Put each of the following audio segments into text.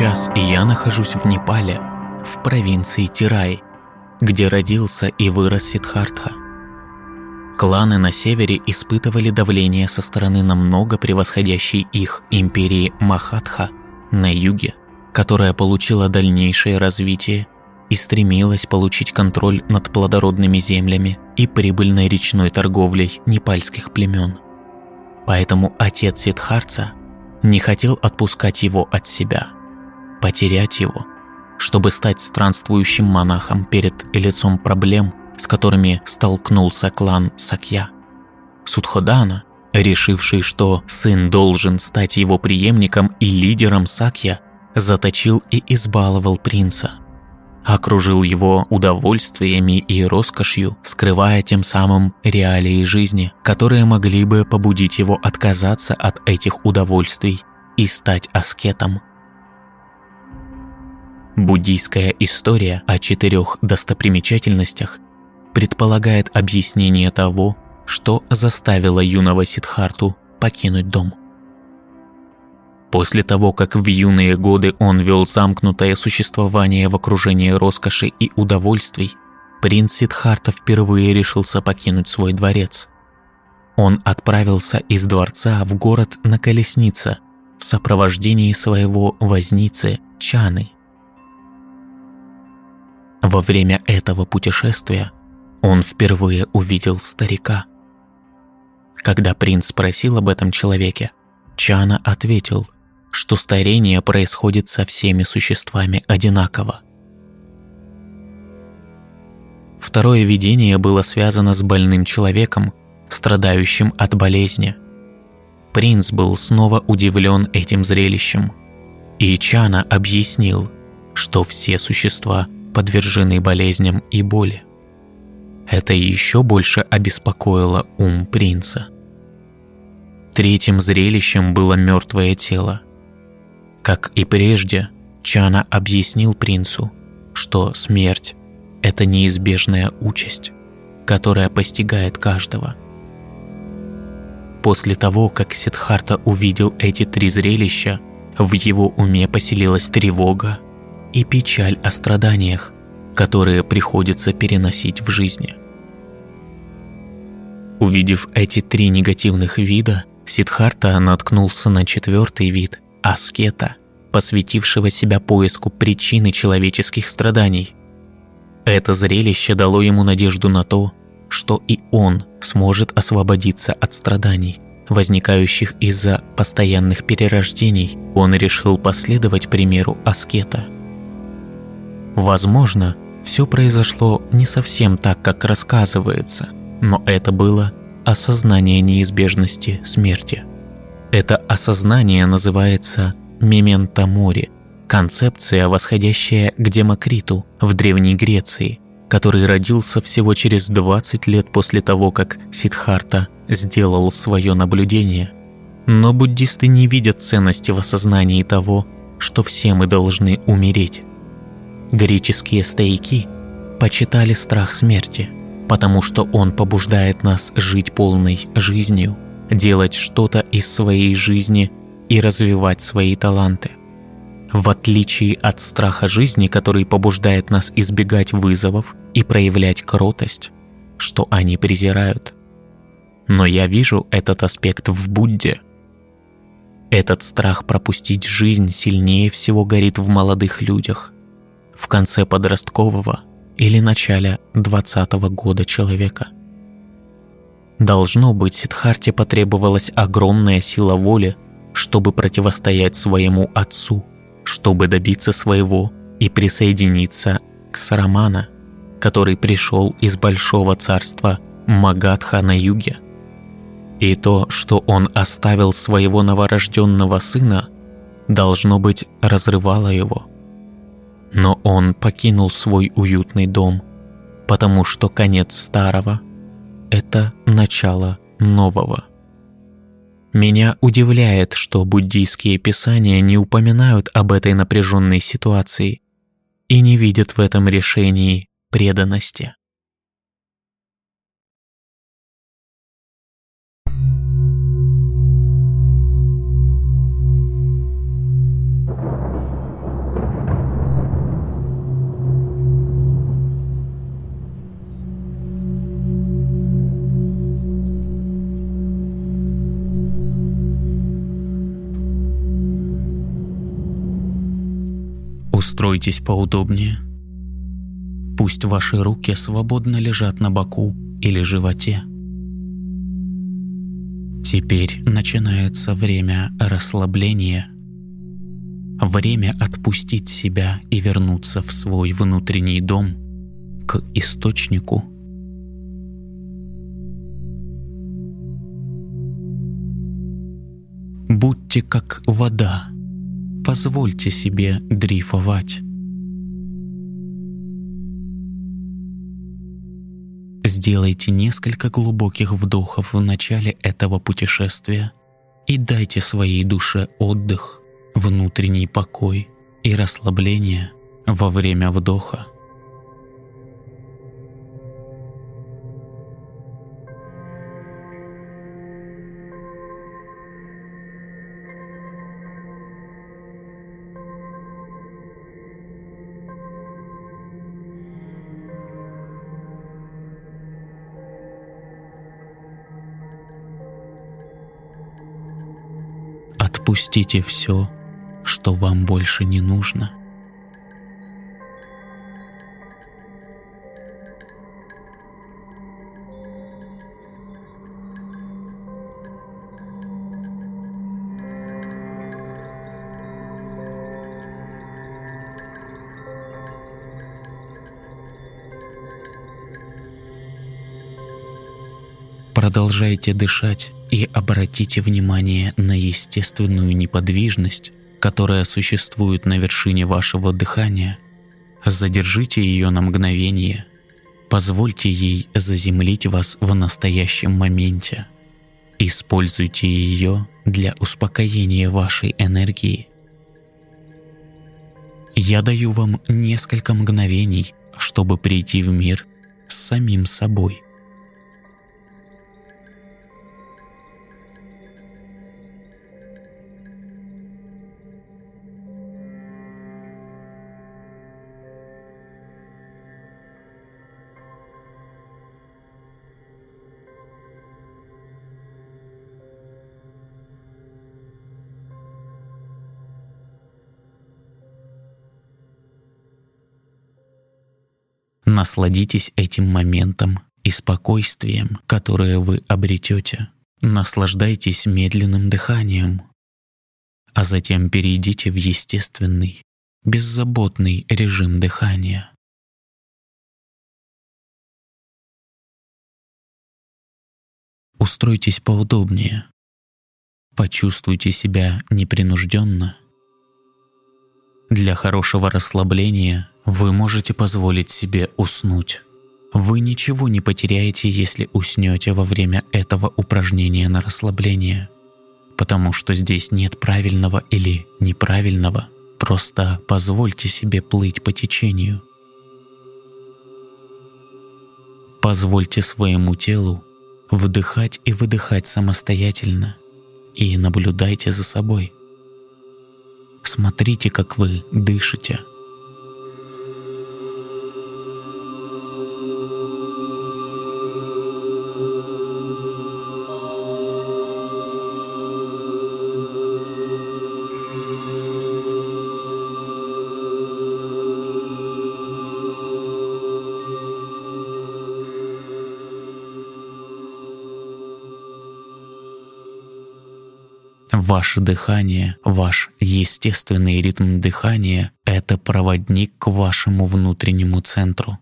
Сейчас я нахожусь в Непале, в провинции Тирай, где родился и вырос Сиддхартха. Кланы на севере испытывали давление со стороны намного превосходящей их империи Махатха на юге, которая получила дальнейшее развитие и стремилась получить контроль над плодородными землями и прибыльной речной торговлей непальских племен. Поэтому отец Сидхарца не хотел отпускать его от себя, потерять его, чтобы стать странствующим монахом перед лицом проблем, с которыми столкнулся клан Сакья. Судходана, решивший, что сын должен стать его преемником и лидером Сакья, заточил и избаловал принца – окружил его удовольствиями и роскошью, скрывая тем самым реалии жизни, которые могли бы побудить его отказаться от этих удовольствий и стать аскетом. Буддийская история о четырех достопримечательностях предполагает объяснение того, что заставило юного Сидхарту покинуть дом. После того, как в юные годы он вел замкнутое существование в окружении роскоши и удовольствий, принц Сидхарта впервые решился покинуть свой дворец. Он отправился из дворца в город на колеснице в сопровождении своего возницы Чаны. Во время этого путешествия он впервые увидел старика. Когда принц спросил об этом человеке, Чана ответил – что старение происходит со всеми существами одинаково. Второе видение было связано с больным человеком, страдающим от болезни. Принц был снова удивлен этим зрелищем, и Чана объяснил, что все существа подвержены болезням и боли. Это еще больше обеспокоило ум принца. Третьим зрелищем было мертвое тело – как и прежде, Чана объяснил принцу, что смерть – это неизбежная участь, которая постигает каждого. После того, как Сидхарта увидел эти три зрелища, в его уме поселилась тревога и печаль о страданиях, которые приходится переносить в жизни. Увидев эти три негативных вида, Сидхарта наткнулся на четвертый вид – аскета, посвятившего себя поиску причины человеческих страданий. Это зрелище дало ему надежду на то, что и он сможет освободиться от страданий, возникающих из-за постоянных перерождений. Он решил последовать примеру аскета. Возможно, все произошло не совсем так, как рассказывается, но это было осознание неизбежности смерти. Это осознание называется «мементо мори», концепция, восходящая к Демокриту в Древней Греции, который родился всего через 20 лет после того, как Сидхарта сделал свое наблюдение. Но буддисты не видят ценности в осознании того, что все мы должны умереть. Греческие стоики почитали страх смерти, потому что он побуждает нас жить полной жизнью – делать что-то из своей жизни и развивать свои таланты. В отличие от страха жизни, который побуждает нас избегать вызовов и проявлять кротость, что они презирают. Но я вижу этот аспект в Будде. Этот страх пропустить жизнь сильнее всего горит в молодых людях, в конце подросткового или начале 20 года человека – Должно быть, Сидхарте потребовалась огромная сила воли, чтобы противостоять своему отцу, чтобы добиться своего и присоединиться к Сарамана, который пришел из большого царства Магадха на юге. И то, что он оставил своего новорожденного сына, должно быть, разрывало его. Но он покинул свой уютный дом, потому что конец старого – это начало нового. Меня удивляет, что буддийские писания не упоминают об этой напряженной ситуации и не видят в этом решении преданности. Устройтесь поудобнее. Пусть ваши руки свободно лежат на боку или животе. Теперь начинается время расслабления. Время отпустить себя и вернуться в свой внутренний дом, к источнику. Будьте как вода. Позвольте себе дрейфовать. Сделайте несколько глубоких вдохов в начале этого путешествия и дайте своей душе отдых, внутренний покой и расслабление во время вдоха. Отпустите все, что вам больше не нужно. Продолжайте дышать и обратите внимание на естественную неподвижность, которая существует на вершине вашего дыхания. Задержите ее на мгновение. Позвольте ей заземлить вас в настоящем моменте. Используйте ее для успокоения вашей энергии. Я даю вам несколько мгновений, чтобы прийти в мир с самим собой – Насладитесь этим моментом и спокойствием, которое вы обретете. Наслаждайтесь медленным дыханием, а затем перейдите в естественный, беззаботный режим дыхания. Устройтесь поудобнее. Почувствуйте себя непринужденно. Для хорошего расслабления вы можете позволить себе уснуть. Вы ничего не потеряете, если уснете во время этого упражнения на расслабление, потому что здесь нет правильного или неправильного. Просто позвольте себе плыть по течению. Позвольте своему телу вдыхать и выдыхать самостоятельно и наблюдайте за собой. Смотрите, как вы дышите – Ваше дыхание, ваш естественный ритм дыхания — это проводник к вашему внутреннему центру.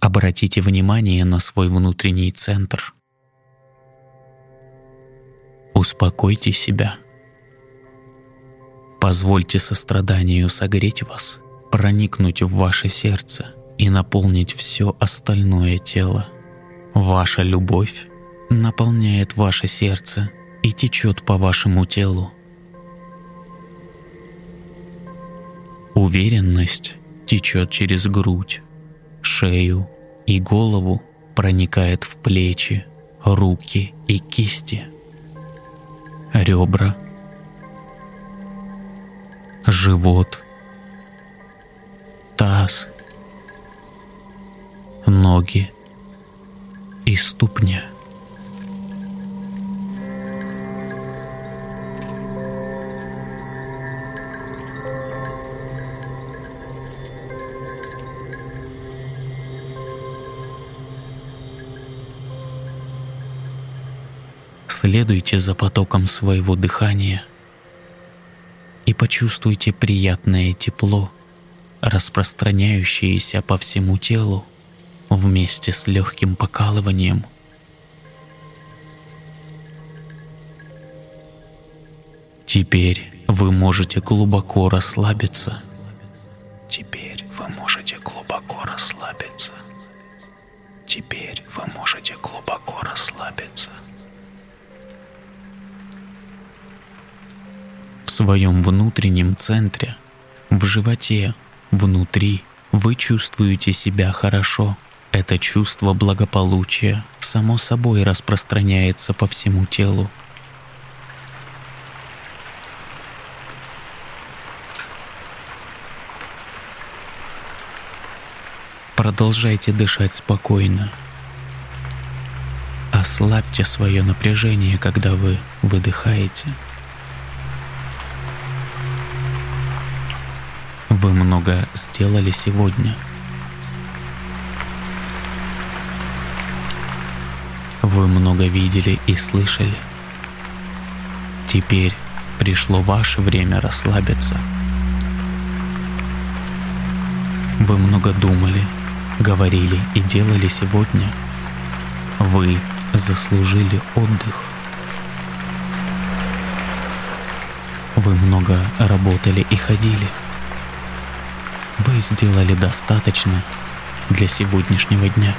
Обратите внимание на свой внутренний центр. Успокойте себя. Позвольте состраданию согреть вас, проникнуть в ваше сердце и наполнить все остальное тело. Ваша любовь наполняет ваше сердце и течет по вашему телу. Уверенность течет через грудь, шею и голову, проникает в плечи, руки и кисти, ребра, живот, таз, ноги. И ступня. Следуйте за потоком своего дыхания и почувствуйте приятное тепло, распространяющееся по всему телу вместе с легким покалыванием. Теперь вы можете глубоко расслабиться. Своем внутреннем центре, в животе, внутри, вы чувствуете себя хорошо – это чувство благополучия само собой распространяется по всему телу. Продолжайте дышать спокойно. Ослабьте свое напряжение, когда вы выдыхаете. Вы много сделали сегодня – Вы много видели и слышали. Теперь пришло ваше время расслабиться. Вы много думали, говорили и делали сегодня. Вы заслужили отдых. Вы много работали и ходили. Вы сделали достаточно для сегодняшнего дня.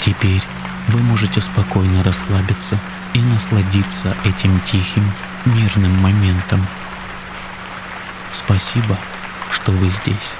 Теперь вы можете спокойно расслабиться и насладиться этим тихим, мирным моментом. Спасибо, что вы здесь.